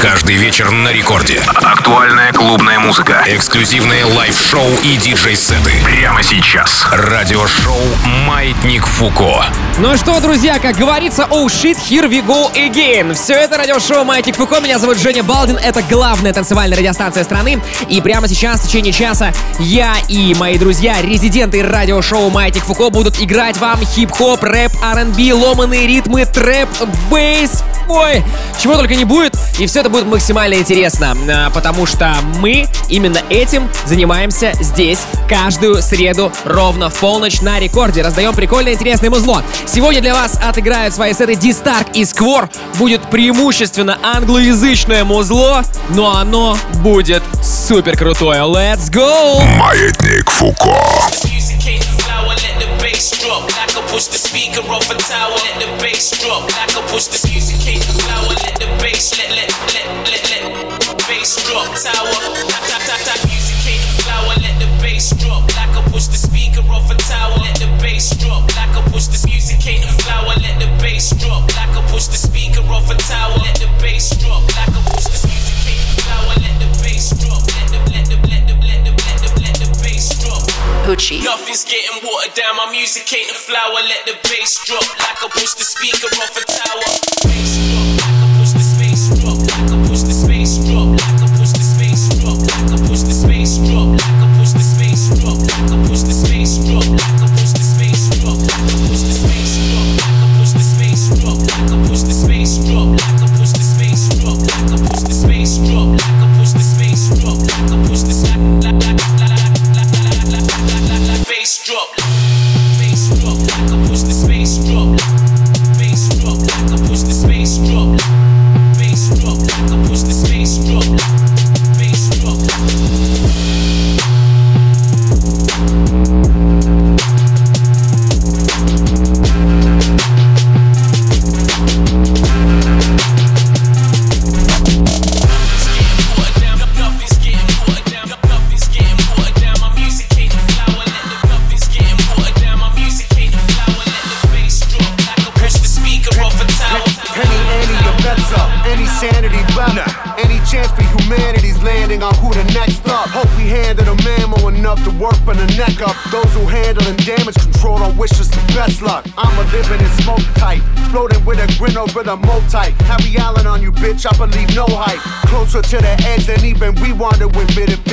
Каждый вечер на рекорде. Актуальная клубная музыка. Эксклюзивные лайв-шоу и диджей-сеты. Прямо сейчас. Радиошоу «Маятник Фуко». Ну что, друзья, как говорится, oh shit, here we go again. Все это радиошоу «Маятник Фуко». Меня зовут Женя Балдин. Это главная танцевальная радиостанция страны. И прямо сейчас, в течение часа, я и мои друзья, резиденты радиошоу «Маятник Фуко» будут играть вам хип-хоп, рэп, R&B, ломаные ритмы, трэп, бейс, ой, чего только не будет. И все это будет максимально интересно, а, потому что мы именно этим занимаемся здесь каждую среду ровно в полночь на рекорде. Раздаем прикольное интересное музло. Сегодня для вас отыграют свои сеты Дистарк и Сквор. Будет преимущественно англоязычное музло, но оно будет супер крутое. Let's go! Маятник Фуко. Bass drop I push the speaker off a tower. Let the bass drop I push the music cake flower. Let the bass let let let let let bass drop tower. Tap tap tap tap music cake flower. Let the bass drop I push the speaker off a tower. Let the bass drop I push the music cake flower. Let the bass drop I push the speaker off a tower. Let the bass drop I Hoochie. Nothing's getting watered down. My music ain't a flower. Let the bass drop like I push the speaker off a tower.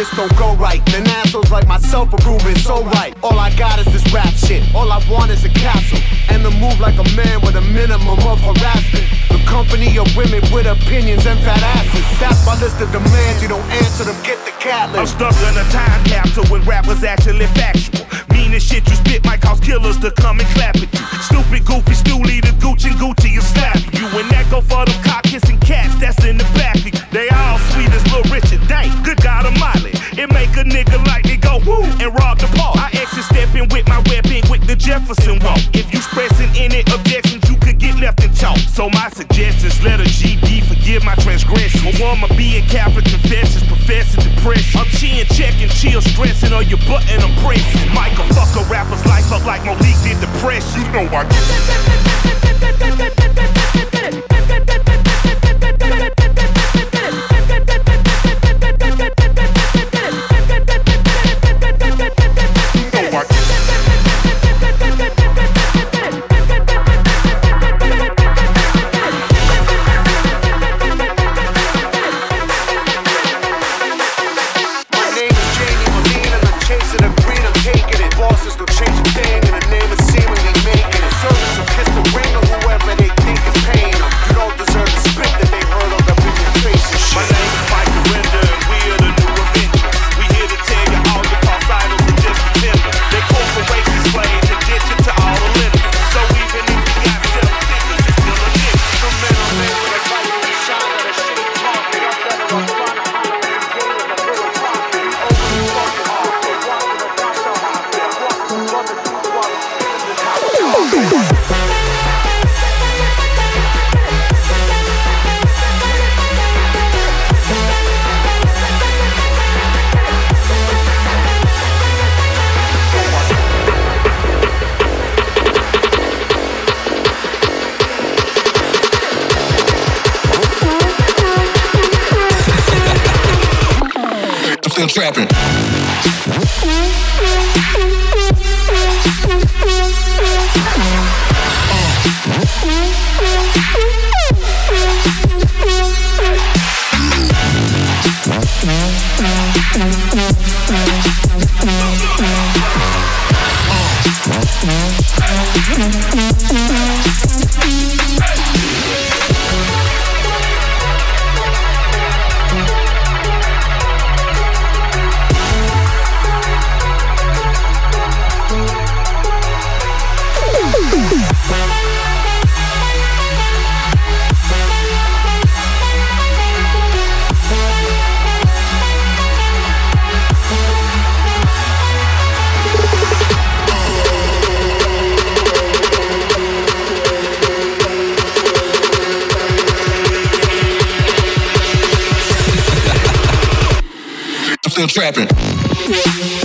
This don't go right. Then assholes like myself are proving so right. All I got is this rap shit. All I want is a castle. And to move like a man with a minimum of harassment. The company of women with opinions and fat asses. That's my list of demands. You don't answer them, get the cat I'm stuck in a time capsule when rap was actually factual. Mean as shit you spit might cause killers to come and clap at you. Stupid, goofy, stoolie, the Gucci and Gucci is slap you. And that go for the cock Jefferson walk. If you expressing any objections, you could get left in chalk. So my suggestions, let a GD forgive my transgression. A woman being Catholic confessions, professing depression. I'm chin checking, chill, stressing on your button, I'm pressing. Michael fuck a rapper's life up like Malik did depression. You know I My trapping.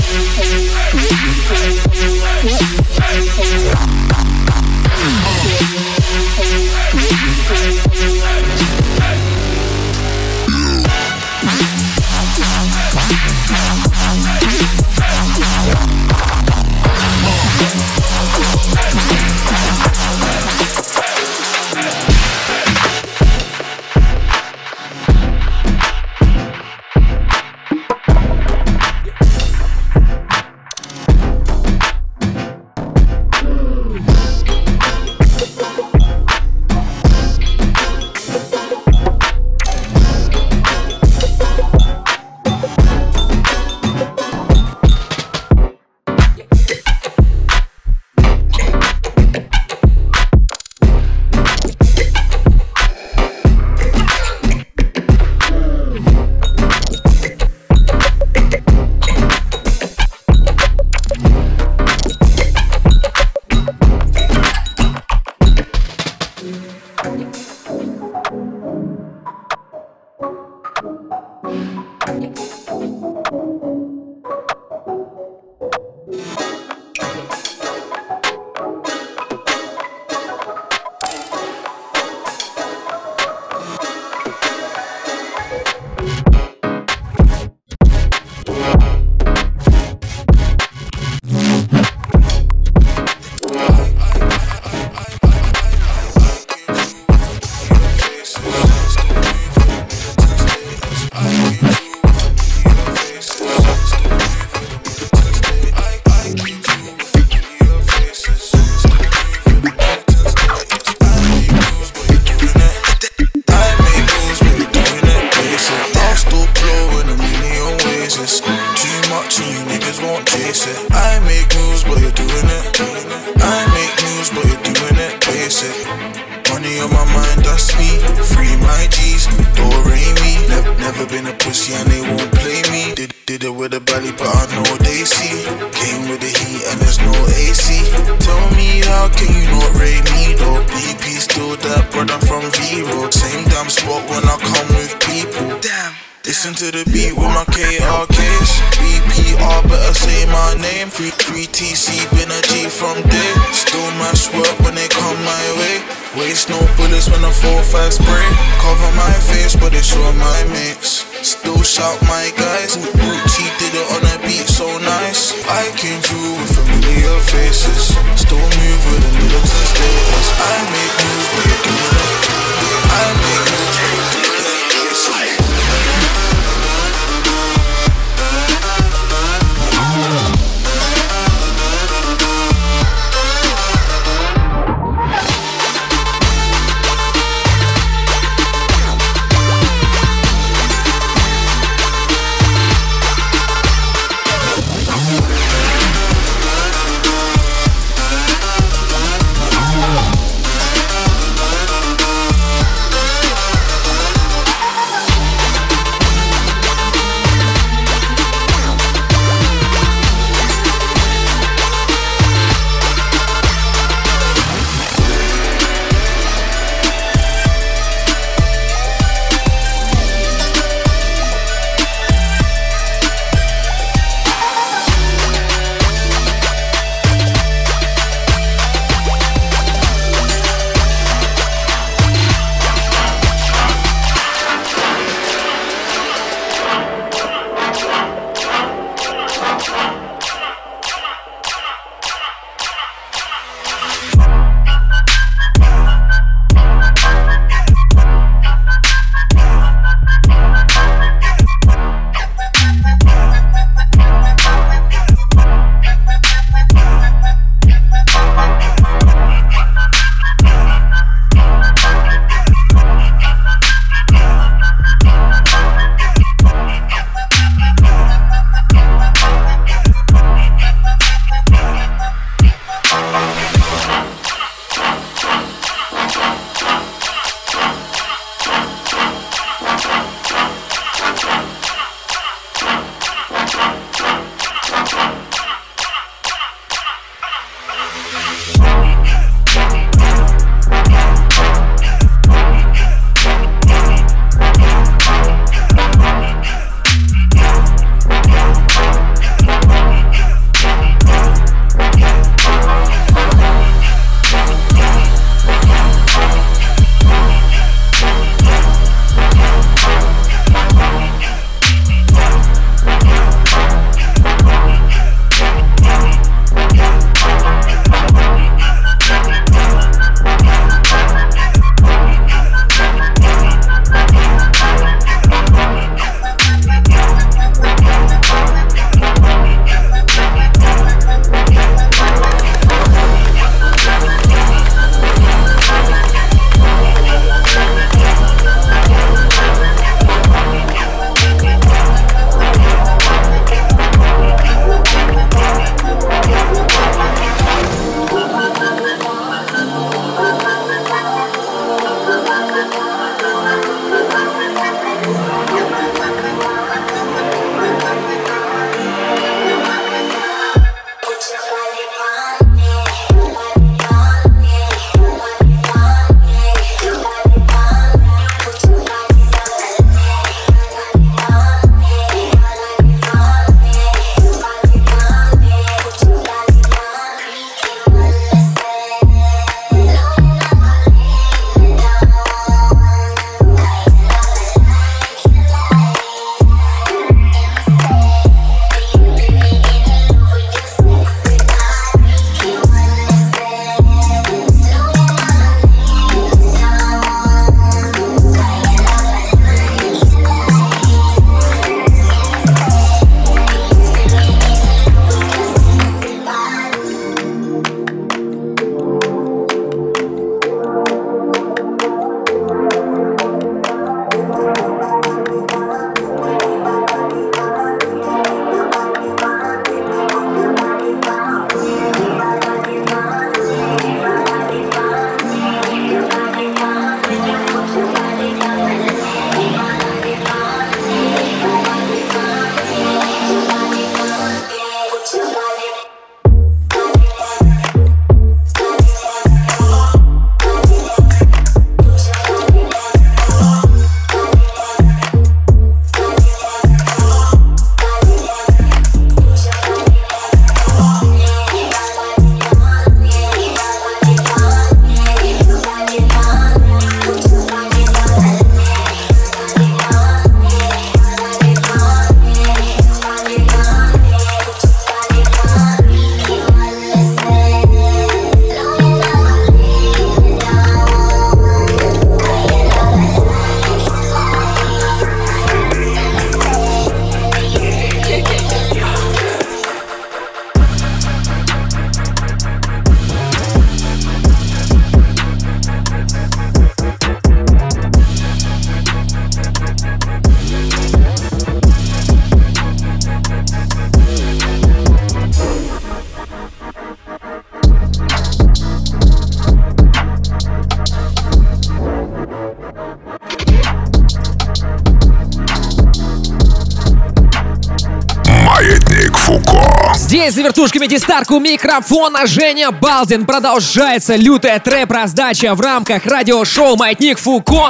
Вертушками дистарку микрофона Женя Балдин. Продолжается лютая трэп-раздача в рамках радиошоу «Маятник Фуко».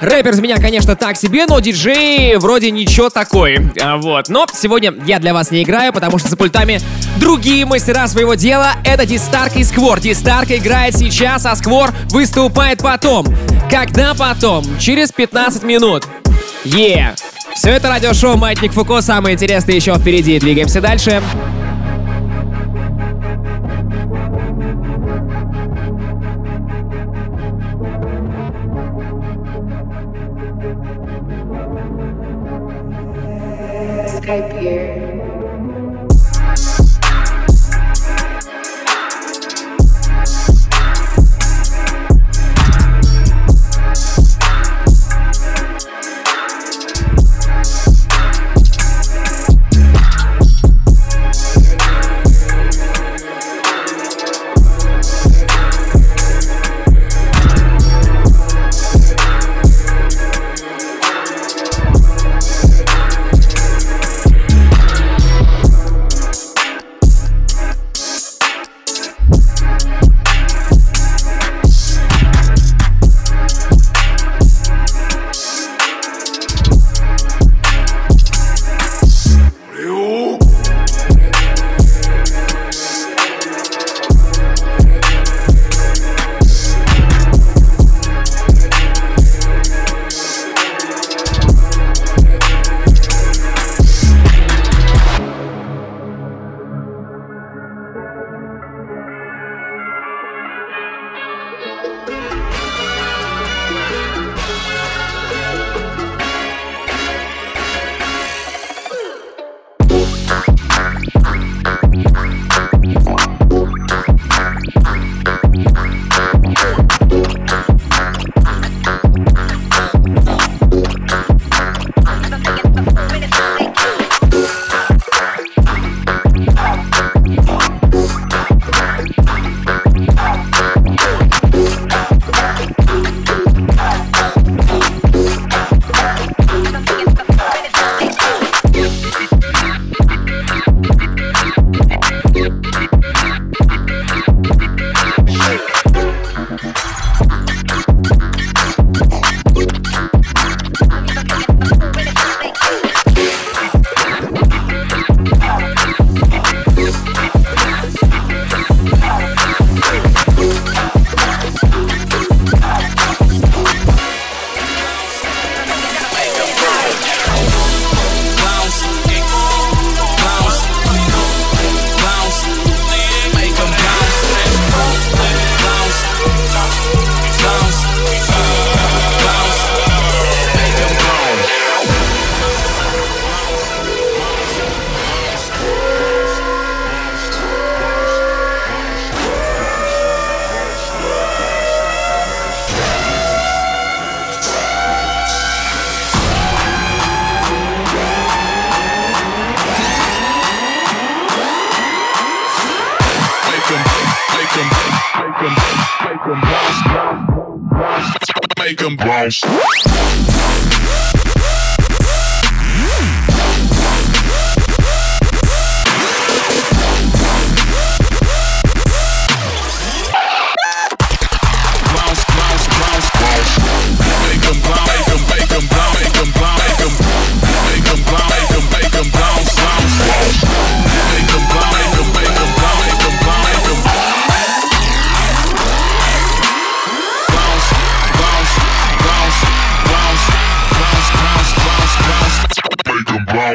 Рэпер из меня, конечно, так себе, но диджей вроде ничего такой. А, вот. Но сегодня я для вас не играю, потому что за пультами другие мастера своего дела. Это Дистарк и Сквор. Дистарк играет сейчас, а Сквор выступает потом. Когда потом? Через 15 минут. Е! Yeah. Все это радиошоу «Маятник Фуко». Самое интересное еще впереди. Двигаемся дальше. Skype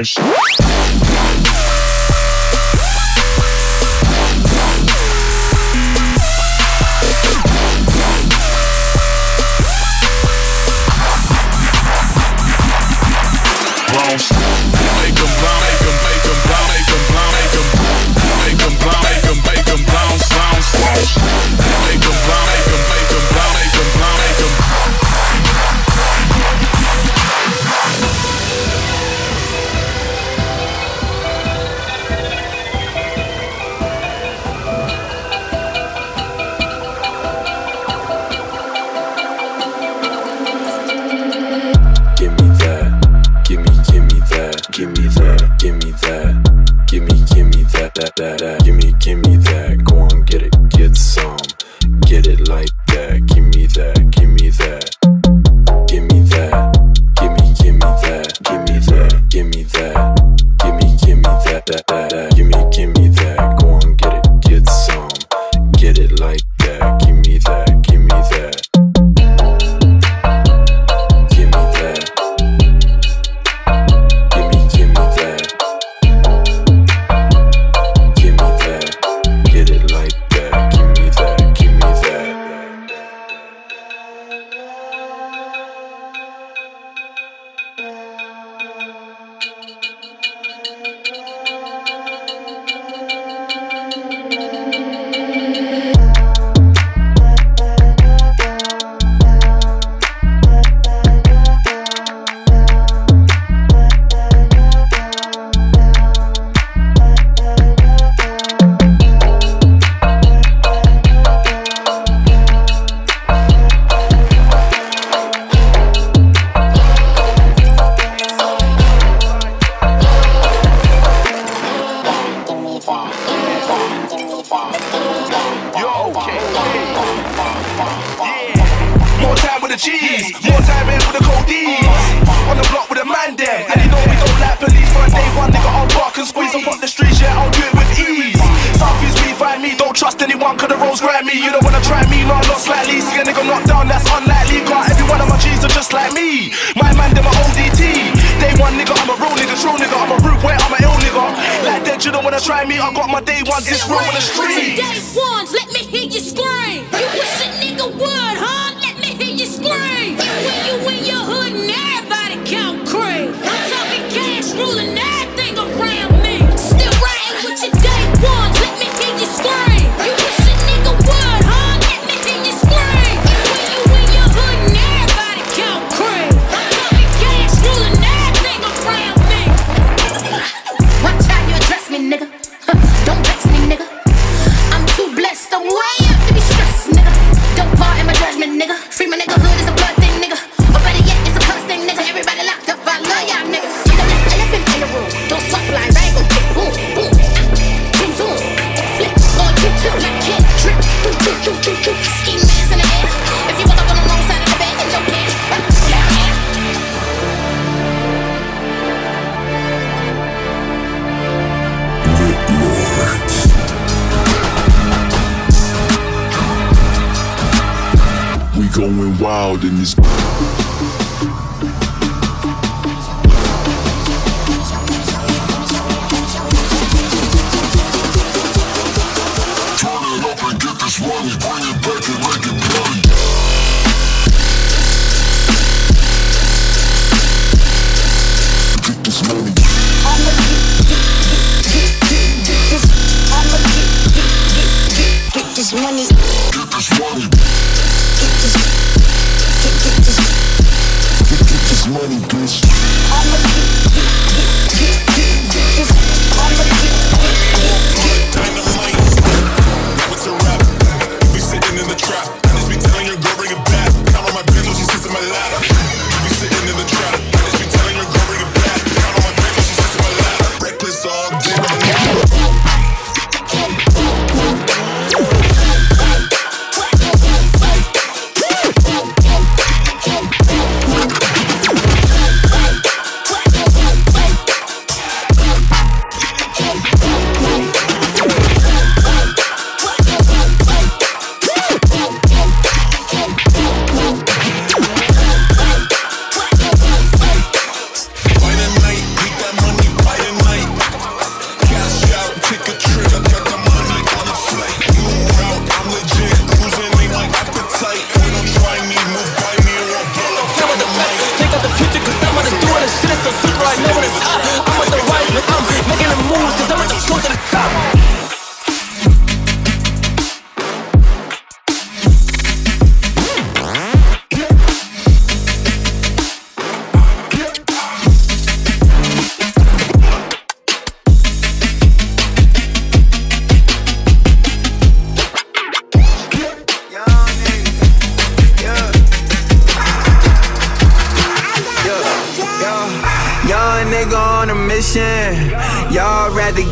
give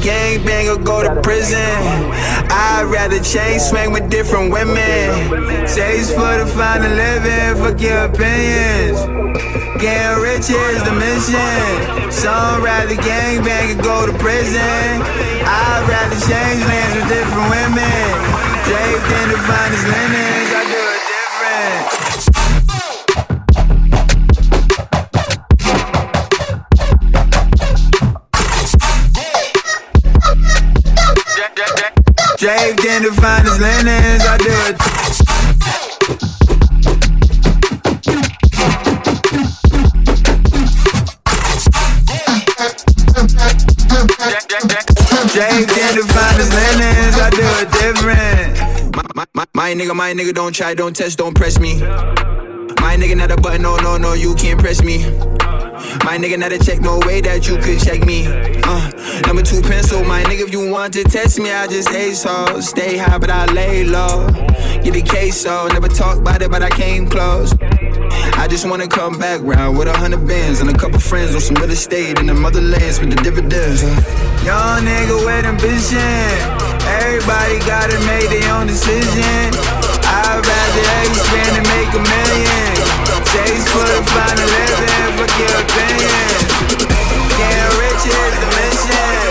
gangbang or go to prison. I'd rather chain swing with different women. Chase for the final living, fuck your opinions. Getting rich is the mission. Some rather gangbang and go to prison. I'd rather change lands with different women. Draped in the finest linens. the finest linens. I do it. I do it different. My nigga, my nigga, don't try, don't test, don't press me. My nigga, not a button, no, no, no, you can't press me. My nigga, not a check, no way that you could check me. Uh, number two pencil, my nigga, if you want to test me, I just hate so. Stay high, but I lay low. Get the case, so never talk about it, but I came close. I just wanna come back round with a hundred bands and a couple friends on some real estate in the motherlands with the dividends. Huh? Young nigga with ambition. Everybody gotta make their own decision make a million. Chase for the final fuck your opinion. Getting.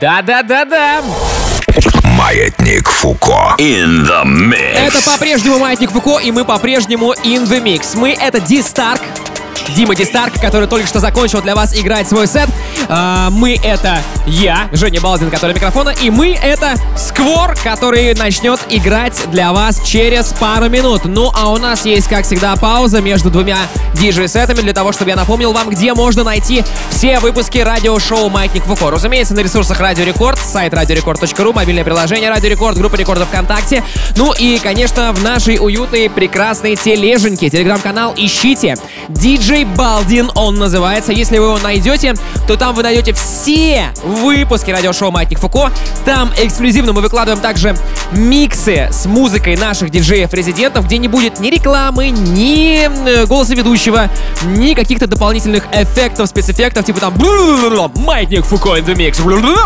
Да-да-да-да! Маятник Фуко. In the mix. Это по-прежнему Маятник Фуко, и мы по-прежнему in the mix. Мы — это Ди Старк, Дима Ди Старк, который только что закончил для вас играть свой сет. А, мы — это я, Женя Балдин, который микрофона, и мы — это Сквор, который начнет играть для вас через пару минут. Ну, а у нас есть, как всегда, пауза между двумя диджей-сетами для того, чтобы я напомнил вам, где можно найти все выпуски радиошоу «Маятник Фуко». Разумеется, на ресурсах Радио Рекорд, сайт радиорекорд.ру, мобильное приложение Радио Рекорд, группа Рекорда ВКонтакте. Ну и, конечно, в нашей уютной, прекрасной тележеньке. Телеграм-канал ищите. Диджей Балдин он называется. Если вы его найдете, то там вы найдете все выпуски радиошоу «Маятник Фуко». Там эксклюзивно мы выкладываем также миксы с музыкой наших диджеев-резидентов, где не будет ни рекламы, ни э, голоса ведущего, ни каких-то дополнительных эффектов, спецэффектов, типа там «Бла-бла-бла, «Маятник Фуко in the mix»,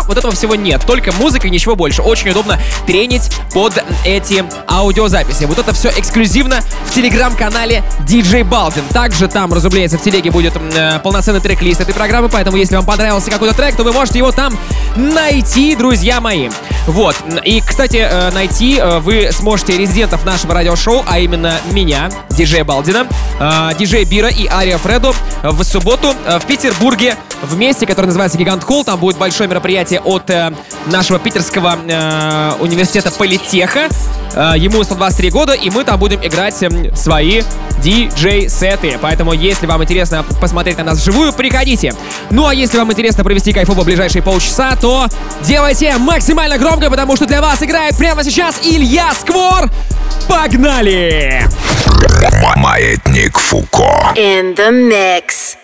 вот этого всего нет. Только музыка и ничего больше. Очень удобно тренить под эти аудиозаписи. Вот это все эксклюзивно в телеграм-канале DJ Балдин. Также там, разумеется, в телеге будет э, полноценный трек-лист этой программы, поэтому если вам понравился какой-то трек, то вы можете его там найти, друзья мои. Вот. И, кстати, э, найти э, вы сможете резидентов нашего радиошоу, а именно меня, диджея Балдина, э, диджея Бира и Ария Фреду в субботу э, в Петербурге в месте, которое называется Гигант Холл. Там будет большое мероприятие от э, нашего питерского э, университета Политеха. Э, ему 123 года, и мы там будем играть э, свои диджей-сеты. Поэтому, если вам интересно посмотреть на нас вживую, приходите. Ну а если вам интересно провести кайфово ближайшие полчаса, то делайте максимально громко, потому что для вас играет прямо сейчас Илья Сквор. Погнали! Маятник Фуко. In the mix.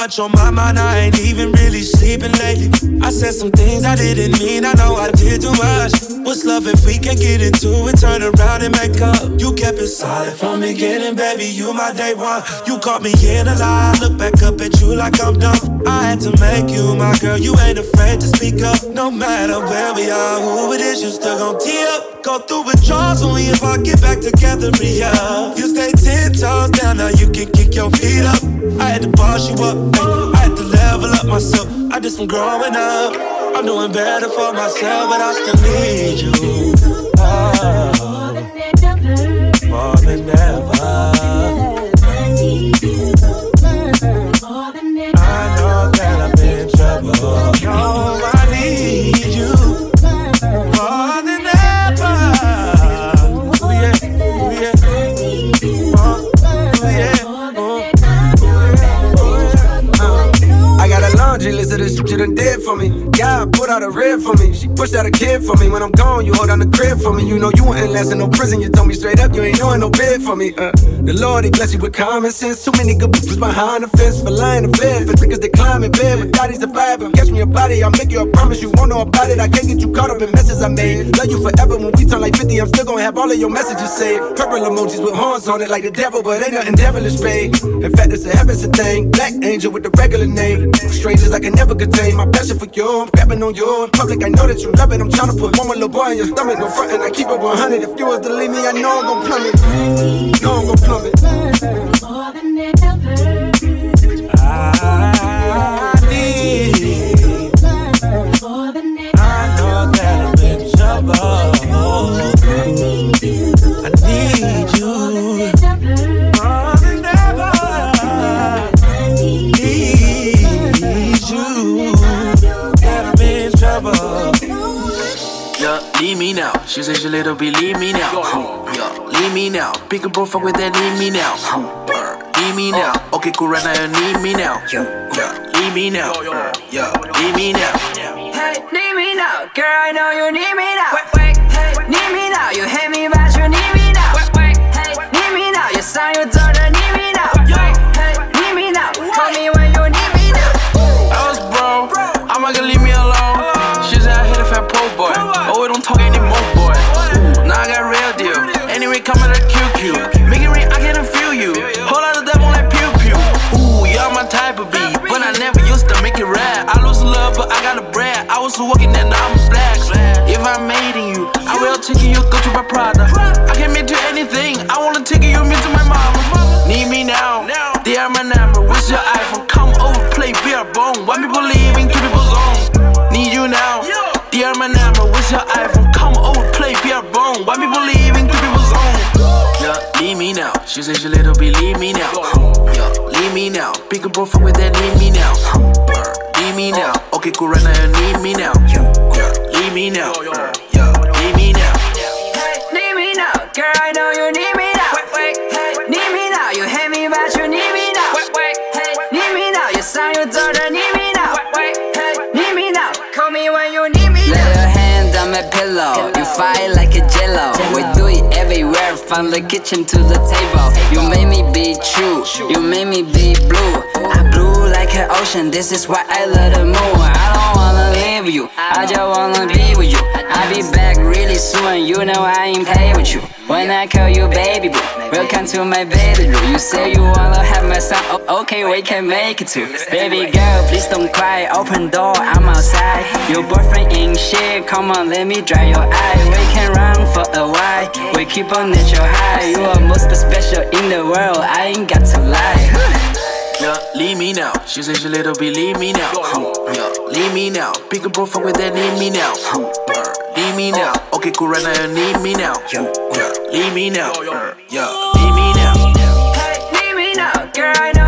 Much on my mind, I ain't even really sleeping lately. I said some things I didn't mean, I know I did too much. What's love if we can't get into it, turn around and make up? You kept it solid from the beginning, baby, you my day one. You caught me in a lie, look back up at you like I'm dumb. I had to make you my girl, you ain't afraid to speak up. No matter where we are, who it is, you still gon' tee up. Go through withdrawals only if I get back together, yeah. You stay ten toes down, now you can kick your feet up. I had to boss you up, I had to level up myself. I did some growing up. I'm doing better for myself, but I still need you. Oh, more than ever. I for me. God put out a rib for me. She pushed out a kid for me. When I'm gone, you hold down the crib for me. You know you ain't last in no prison. You told me straight up you ain't doing no bid for me. Uh, the Lord, he bless you with common sense. Too many good bitches behind the fence for lying to bed. For niggas they climb in bed, but daddy's surviving. Catch me a body, I'll make you a promise. You won't know about it. I can't get you caught up in messes I made. Love you forever when we turn like 50. I'm still gonna have all of your messages saved. Purple emojis with horns on it like the devil, but ain't nothing devilish, babe. In fact, it's a heaven's a thing. Black angel with the regular name. Strangers I can never contain. My passion for you, I'm grabbing on you. In public, I know that you love it. I'm trying to put one more little boy in your stomach. No frontin', I keep it 100. If you was to leave me, I know I'm gon' plummet. Know I'm gon' plummet. More than I She said she little bit leave me now. Huh. Yeah, leave me now. Pick a bro, fuck with that, leave me now. Huh. Uh, Leave me now. Okay, cool, right now, you need me now. Yeah, leave me now. Uh, Yeah, leave me now. Hey, need me now, girl. I know you need me now. Hey, need me now. You hate me, but you need me now. Hey, need me now. You sign your daughter, need QQ. Make it rain, I can't feel you. Hold on to that one like pew pew. Ooh, you're my type of beat. But I never used to make it rap. I lose love, but I got a bread. I was walking and now I'm flex. If I'm mating you, I will take you, go to my Prada. I can make you anything. I wanna take you, me to my mama. Need me now. They are my number. What's your iPhone? Come over, play beer bone. Why me leaving? She said she little bit leave me now. Yeah, leave me now. Pick a bro fuck with that, leave me now. Uh, Leave me now. Okay, cool, right now you need me now. Yeah, leave me now. Uh, Yeah, leave me now. Need me now, girl. I know you need me now. Need me now. You hate me, but you need me now. Need me now. You sign your daughter, need me now. Need me now. Call me when you need me Lay your hand on my pillow. You fight like a jello. We do it everywhere, from the kitchen to the table. You made me be true. You made me be blue. I blue an ocean. This is why I love the moon. I don't wanna leave you. I just wanna be with you. I'll be back really soon. You know I ain't play with you. When I call you baby boo, welcome to my bedroom. You say you wanna have my son. Oh, okay, we can make it too. Baby girl, please don't cry. Open door, I'm outside. Your boyfriend ain't shit. Come on, let me dry your eye. We can run for a while. We keep on natural high. You are most special in the world. I ain't got to lie. Yeah, leave me now. She said she little bit leave me now. Yeah, leave me now. Pick a bro fuck with that, leave me now. Leave me now. Okay, cool, right now need me now. Yeah, leave me now. Yeah, leave me now. Leave me now, girl.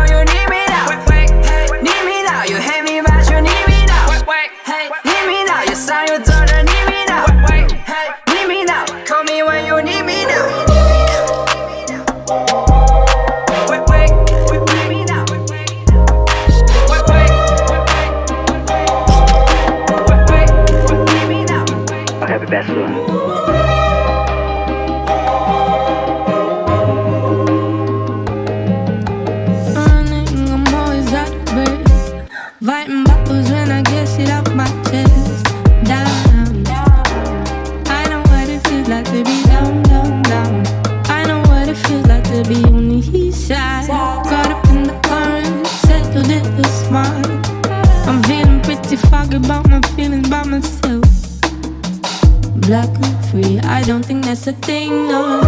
That's a thing,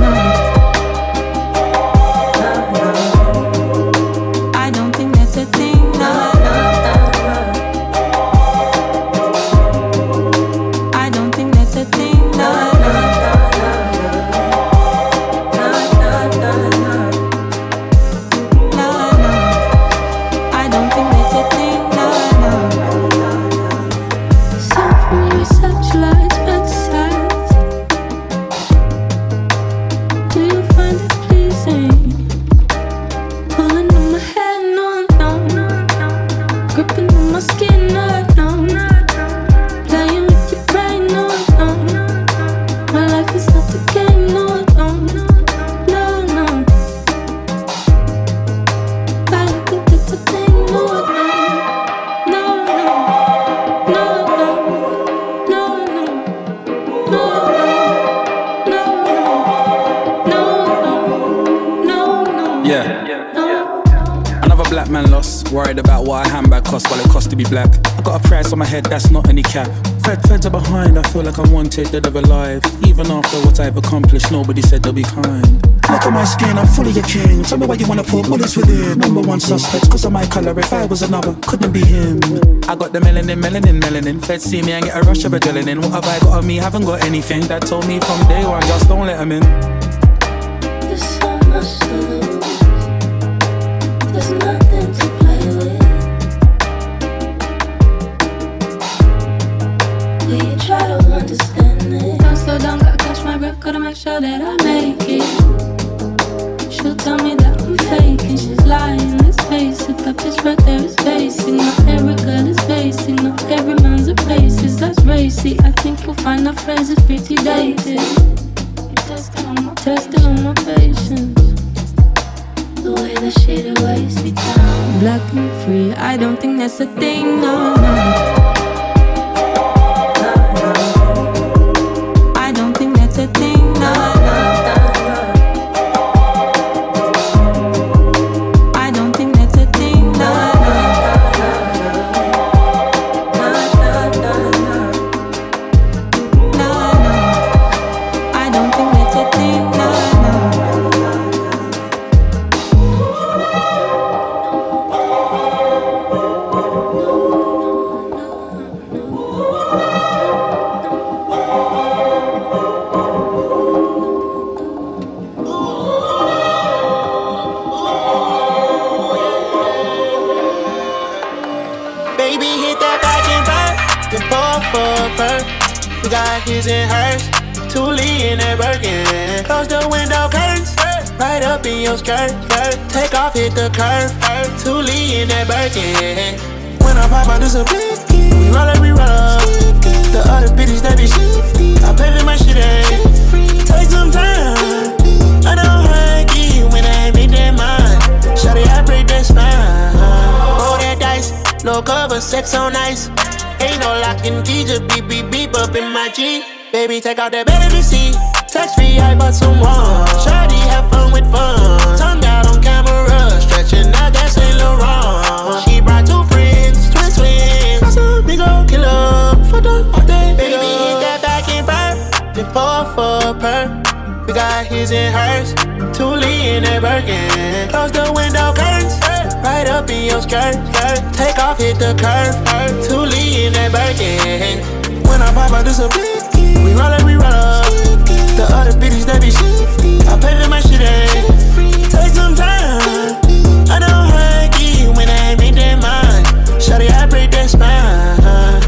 I'm wanted, dead alive. Even after what I've accomplished, nobody said they'll be kind. Look at my skin, I'm fully a king. Tell me why you wanna put bullets within. Number one suspect, cause of my color. If I was another, couldn't be him. I got the melanin, melanin, melanin. Feds see me and get a rush of adrenaline. What have I got on me? Haven't got anything. That told me from day one, just don't let 'em in. Sure that I make it. She'll tell me that I'm faking, she's lying. Let's face it, that bitch right there is basic. Not every girl is basic, not every man's a racist. That's racy. I think you'll find our phrases pretty dated. Testing on my, my patience. The way that shit it weighs me down. Black and free, I don't think that's a thing, no, no. Out that baby seat. Touch free, I bought some one. Shawty, have fun with fun. Tongue out on camera, stretching out that Saint Laurent. She brought two friends, twin twins. Got some big old killer for the all day. Baby, hit that back and burn. Then pour for a perk. We got his and hers. Toolie in that Birkin. Close the window curtains. Right up in your skirt. Take off, hit the curve. Toolie in that Birkin. When I pop this a blicky. We roll up, we roll up. The other bitches, they be shifty. I pay for my shit, eh? Take some time. I don't you when I ain't make that mind. Shawty, I break that spine.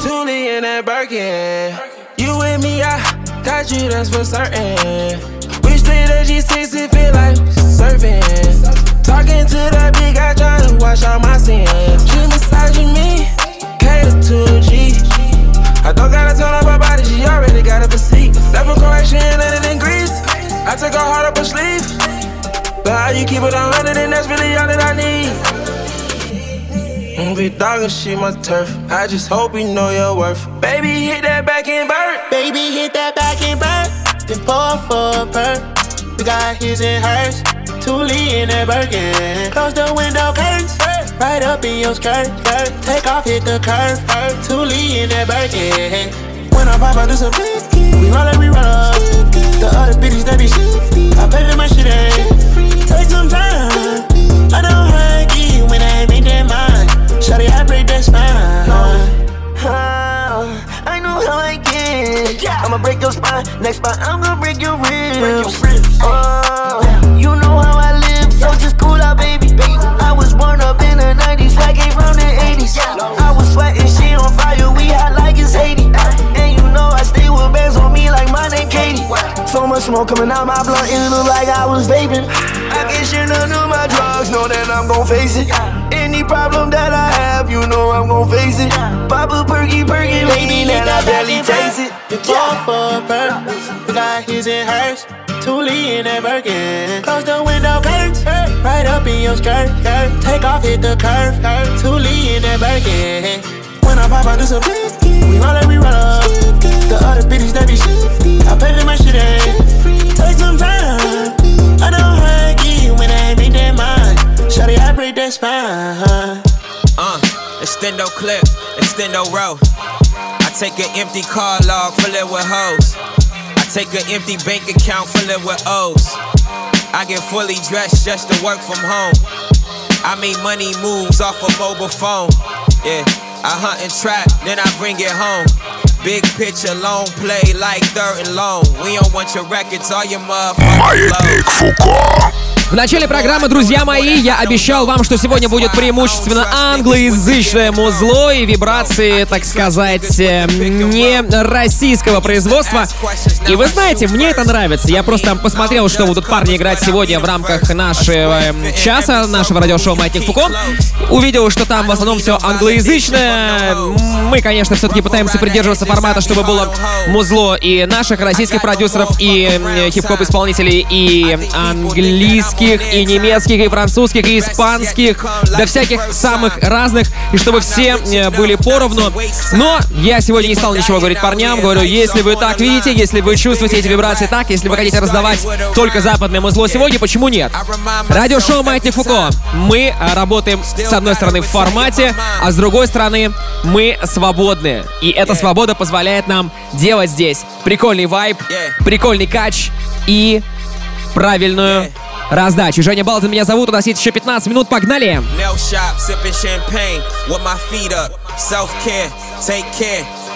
Toolie in that Birkin. You and me, I got you, that's for certain. We straight at G6, it feel like surfing. Talking to that big guy, trying to wash out my sins. She massaging me, cater to a G. I don't gotta tell her her body, she already got a physique. Left for Croatia and landed in Greece. I took her heart up her sleeve. But how you keep it a hundred and that's really all that I need. Mm, Big dog and she my turf. I just hope you know your worth. Baby, hit that back and burn. Baby, hit that back and burn. Then pour for a perk. We got his and hers. Toolie in that Birkin. Close the window curtains. Right up in your skirt. skirt. Take off, hit the curve. Toolie in that Birkin. When I pop out, this a blicky. We roll it, we roll up. The other bitches, they be shifty. I pay for my shit, ain't. Take some time. I don't hurt you when I make that mind. Shawty, I break that spine. Ah, I know how I get. I'ma break your spine. Next spine, I'm gonna break your ribs. Oh, you know smoke coming out my blunt, it look like I was vaping. I get shit under my drugs, know that I'm gon' face it. Any problem that I have, you know I'm gon' face it. Pop a perky, perky, lady, and I barely taste it. The pour for a perk. We got his and hers. Toolie in that Birkin. Close the window curtains. Right up in your skirt. Take off, hit the curve. Toolie in that Birkin. When I pop out, this a blicky. We roll we roll up. The other bitches, they be shifty. I pay for my shit, ain't. Take some time. I don't you when I make that mind. Shawty, I break that spine. Uh, extendo clip, extendo row. I take an empty car log, fill it with hoes. I take an empty bank account, fill it with O's. I get fully dressed just to work from home. I make money moves off a mobile phone. Yeah, I hunt and trap, then I bring it home. Big picture, long play like third and long. We don't want your records, all your motherfuckers. Маятник Фуко. В начале программы, друзья мои, я обещал вам, что сегодня будет преимущественно англоязычное музло и вибрации, так сказать, э, не российского производства. И вы знаете, мне это нравится. Я просто посмотрел, что будут парни играть сегодня в рамках нашего э, часа, нашего радиошоу «Маятник Фуко». Увидел, что там в основном все англоязычное. Мы, конечно, все-таки пытаемся придерживаться формата, чтобы было музло и наших российских продюсеров, и э, хип-хоп исполнителей, и английских, и немецких, и французских, и испанских, да всяких самых разных, и чтобы все э, были поровну. Но я сегодня не стал ничего говорить парням, говорю, если вы так видите, если вы чувствуете эти вибрации так, если вы хотите раздавать только западное музло сегодня, почему нет? Радиошоу «Маятник Фуко». Мы э, работаем, с одной стороны, в формате, а с другой стороны, мы свободны. И эта свобода позволяет нам делать здесь прикольный вайб, прикольный кач и правильную раздачу. Женя Балдин меня зовут, у нас есть еще 15 минут, погнали!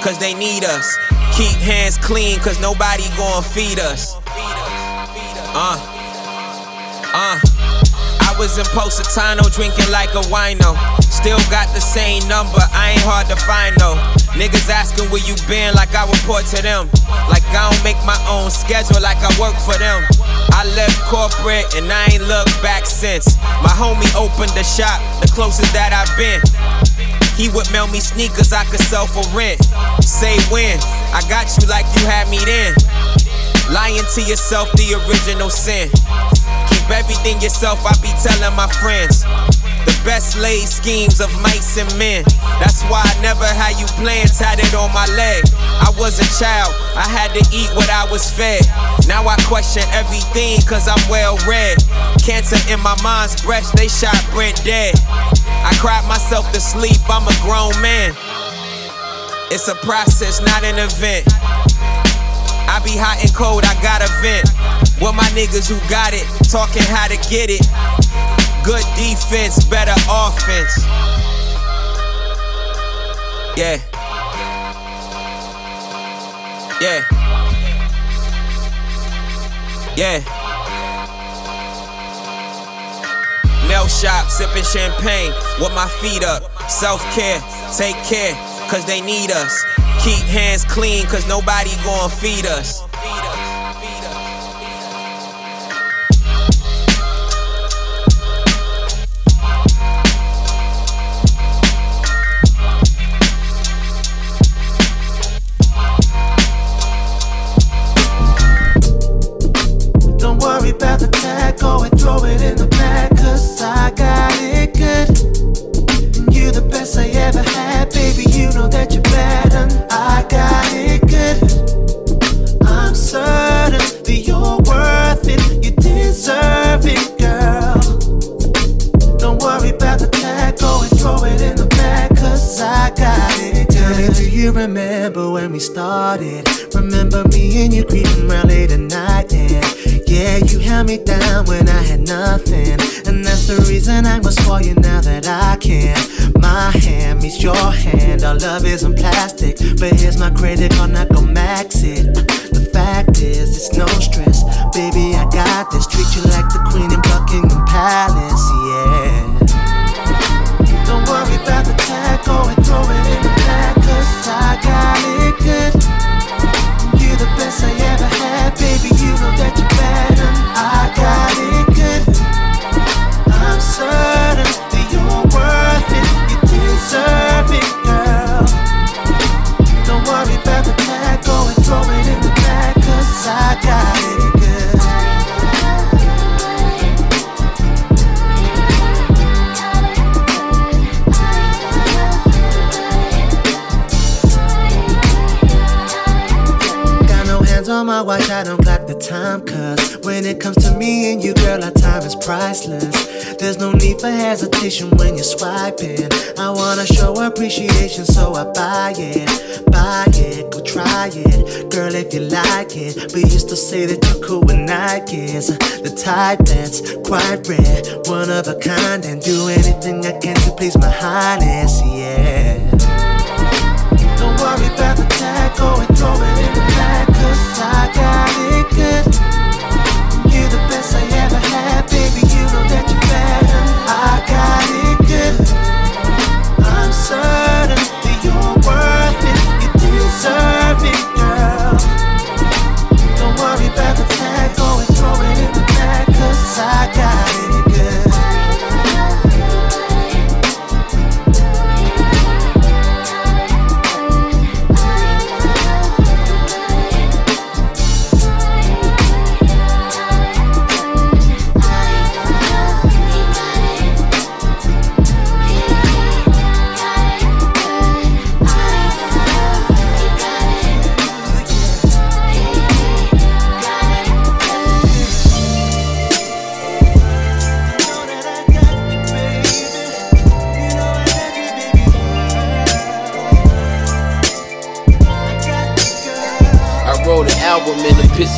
Cause they need us. Keep hands clean, cause nobody gon' feed us. Uh, uh. Was in Positano drinking like a wino. Still got the same number, I ain't hard to find though. Niggas asking where you been like I report to them. Like I don't make my own schedule like I work for them. I left corporate and I ain't looked back since. My homie opened the shop, the closest that I've been. He would mail me sneakers I could sell for rent. Say when, I got you like you had me then. Lying to yourself, the original sin. Everything yourself, I be telling my friends. The best laid schemes of mice and men. That's why I never had you playing tatted on my leg. I was a child, I had to eat what I was fed. Now I question everything cause I'm well read. Cancer in my mind's breast, they shot Brent dead. I cried myself to sleep, I'm a grown man. It's a process, not an event. I be hot and cold, I got a vent. With my niggas who got it, talking how to get it. Good defense, better offense. Yeah. Yeah. Yeah. Nail shop, sipping champagne with my feet up. Self care, take care, cause they need us. Keep hands clean, cause nobody gon' feed us. My watch, I don't clock the time. Cause when it comes to me and you, girl, our time is priceless. There's no need for hesitation when you're swiping. I wanna show appreciation, so I buy it. Buy it, go try it. Girl, if you like it. We used to say that you're cool with Nikes. The type that's quite rare, one of a kind. And do anything I can to please my highness, yeah. Don't worry about the tag, go and throw it in the bag, got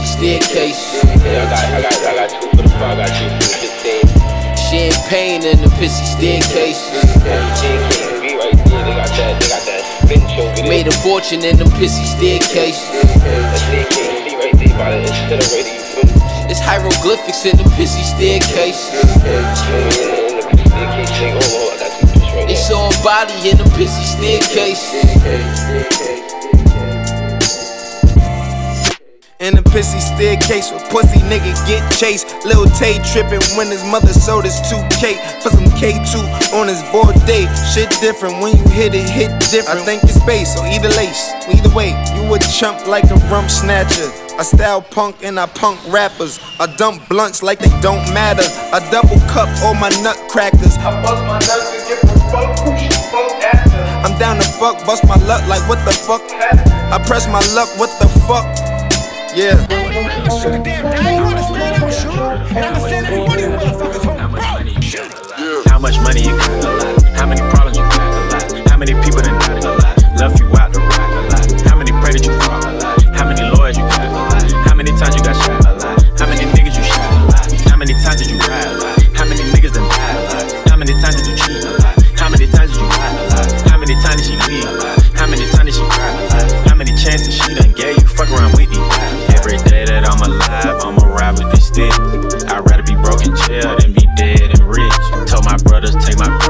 a staircase. Yeah, I got, I got, I got two for the four, I got two for the fifteen. Champagne in a pissy staircase. Made a fortune in the pissy staircase. It's hieroglyphics in the pissy staircase. They saw a body in the pissy staircase. In a pissy staircase with pussy nigga get chased. Lil Tay trippin' when his mother sold his 2K for some K2 on his board day. Shit different when you hit it, hit different. I think it's bass or either lace. Either way, you a chump like a rump snatcher. I style punk and I punk rappers. I dump blunts like they don't matter. I double cup all my nutcrackers. I bust my nuts and get fuck who she fuck after. I'm down to fuck, bust my luck like what the fuck? I press my luck, what the fuck? Yeah. How much money you got? How many problems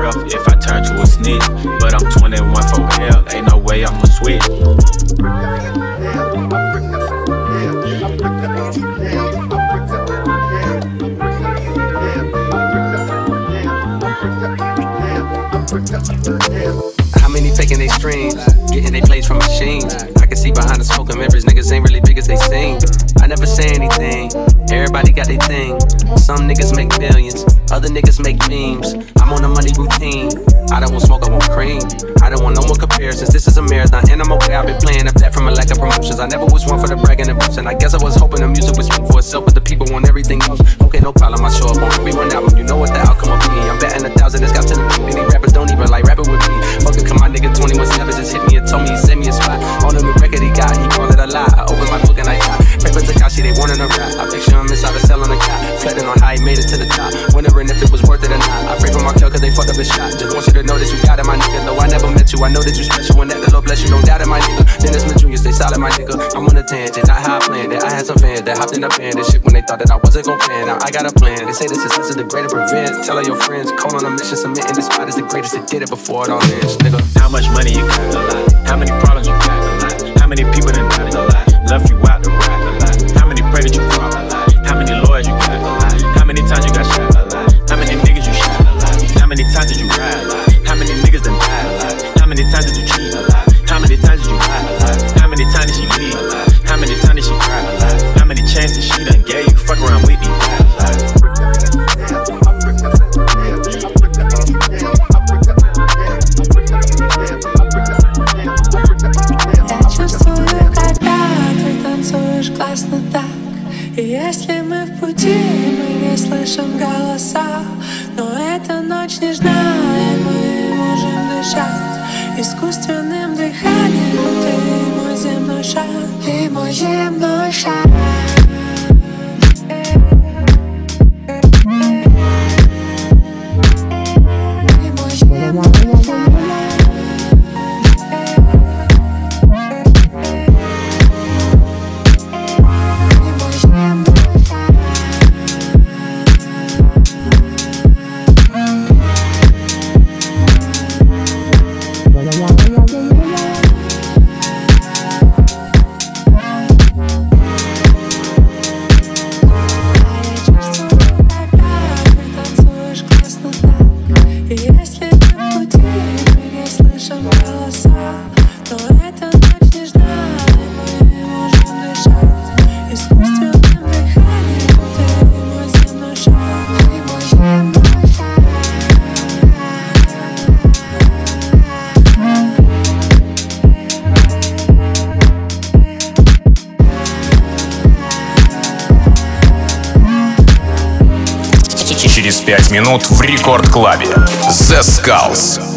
rough if I turn to a snitch. But I'm 21 for hell, ain't no way I'ma switch. How many faking they streams? Getting they plays from machines. I can see behind the smoke and mirrors, niggas ain't really big as they seem. I never seen Everybody got their thing. Some niggas make millions, other niggas make memes. I'm on a money routine. I don't want smoke, I want cream. I don't want no more comparisons. This is a marathon, and I'm okay. I've been playing up that from a lack of promotions. I never was one for the bragging and boasting. I guess I was hoping the music would speak for itself, but the people want everything else. Okay, no problem. I show up on every one album. You know what the outcome will be. I'm betting a thousand. It's got to the. Many rappers don't even like rapping with me. Fucking come my nigga 21 Savage just hit me and told me he sent me a spot. Paper Tekashi, they wanted a rap. I picture him inside a cell on a cot. Reflecting on how he made it to the top. Wondering if it was worth it or not. I pray for Markelle cause they fucked up his shot. Just want you to know that you got it, my nigga. Though I never met you, I know that you special. And that the Lord bless you, no doubt it, my nigga. Dennis Smith Jr., stay solid, my nigga. I'm on a tangent, not how I planned it. I had some fans that hopped in the band and shit when they thought that I wasn't gon' plan. Now I got a plan. They say this is is the greatest revenge. Tell all your friends, call on a mission, submitting this spot is the greatest that did it before it all ends, nigga. How much money you got? A. How many problems you got? A. How many people done died? A lot. Left you out That you fall? Минут в рекорд-клабе. The Skulls.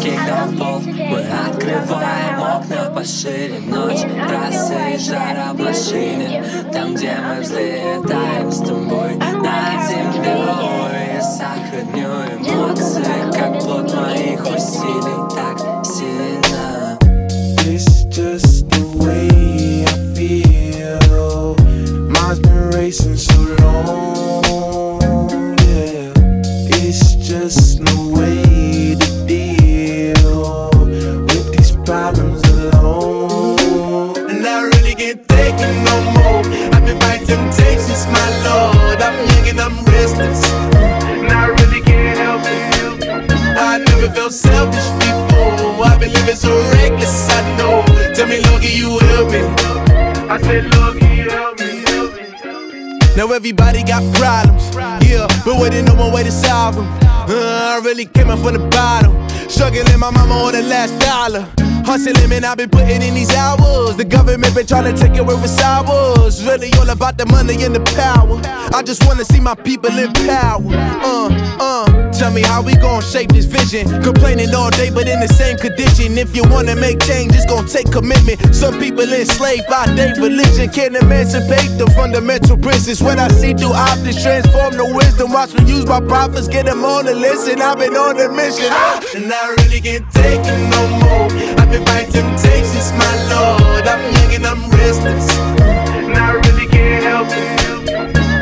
Really came up from the bottom, struggling my mama on the last dollar. Hustling, man, I've been putting in these hours. The government been trying to take it away what's ours. Really all about the money and the power. I just wanna see my people in power. Uh, uh. Tell me how we gon' shape this vision. Complaining all day, but in the same condition. If you wanna make change, it's gon' take commitment. Some people enslaved by their religion can't emancipate the fundamental principles. What I see through optics transform the wisdom. Watch me use my prophets, get them on the listen. I've been on a mission, and I really can't take it no more. I've fighting temptations, my lord. I'm young and I'm restless, and I really can't help it.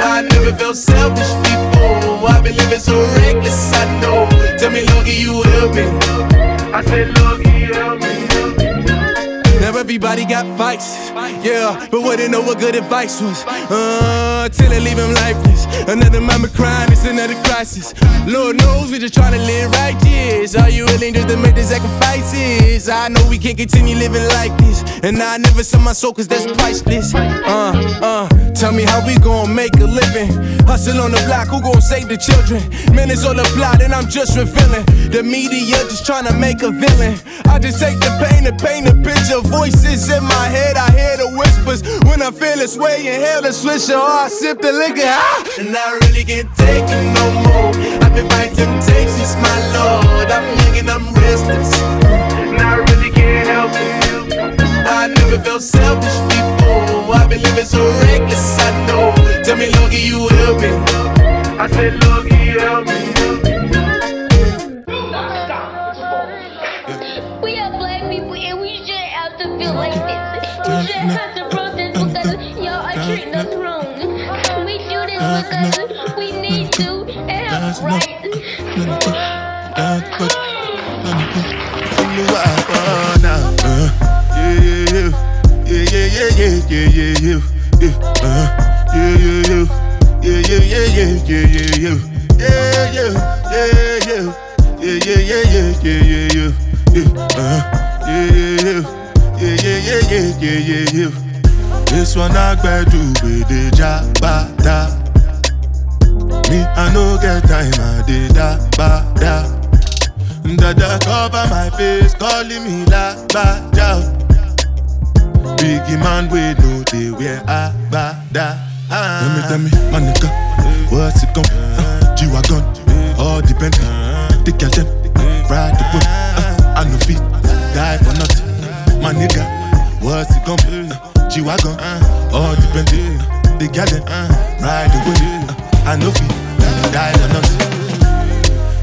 I never felt selfish before. I've been living so reckless, I know. Tell me, Lord, can you help me? I said, Lord, Never everybody got vices. Yeah, but wouldn't know what good advice was. Uh, till I leave him lifeless. Another mama crying, it's another crisis. Lord knows we just trying to live righteous. Are you willing just to make the sacrifices? I know we can't continue living like this. And I never sell my soul cause that's priceless. Uh, uh, tell me how we gon' make a living. Hustle on the block, who gon' save the children? Minutes on the plot, and I'm just revealing. The media just trying to make a villain. I just take the pain and paint a picture. Voices in my head, I hear the whispers. When I feel this way, inhale the swisher, or I sip the liquor. Ah! And I really can't take it no more. I've been fighting temptations, my lord. I'm young and I'm restless. And I really can't help it. I never felt selfish before. I've been living so reckless, I know. Tell me, Loki, you help me. I said, Loki, help me. Like. We shouldn't have to protest because y'all are treating us wrong. We do this because we need to and have rights. This one I gotta do with the jabata. Me, I no get time, I did da ba da. Dada cover my face, calling me la ba da. Biggie man, we know they wear a ba da. Tell me, tell me, my nigga, what's it gon' uh, G-Wagon, all The girl them, ride the boat uh, I no fit, die for nothing My nigga, what's it gon' be uh, G-Wagon, all depend The girl them, ride the boat uh, I no fit, die for nothing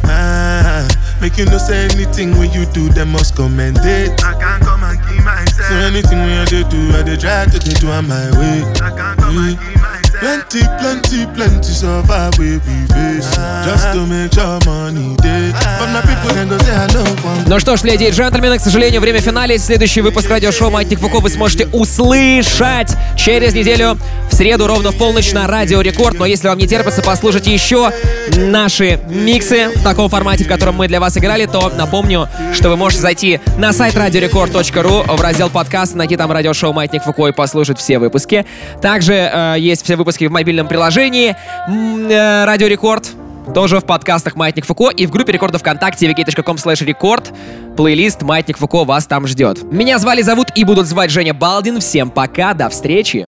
ah, Make you no say anything when you do, them must commend it. I can't come and keep myself. So anything when you do, I dey try to get to on my way. I can't come and keep myself Plenty, plenty, plenty survive we face Just to make sure money day But my people can go say I know one Ну что ж, леди и джентльмены, к сожалению, время финале. Следующий выпуск радиошоу «Маятник Фуко» вы сможете услышать через неделю в среду ровно в полночь на Радио Рекорд. Но если вам не терпится послушать еще наши миксы в таком формате, в котором мы для вас играли, то напомню, что вы можете зайти на сайт radiorecord.ru в раздел подкаст, найти там радиошоу «Маятник Фуко» и послушать все выпуски. Также э, есть все выпуски в мобильном приложении э, Радио Рекорд. Тоже в подкастах Маятник Фуко и в группе рекордов ВКонтакте vk.com slash рекорд. Плейлист Маятник Фуко вас там ждет. Меня звали, зовут и будут звать Женя Балдин. Всем пока, до встречи.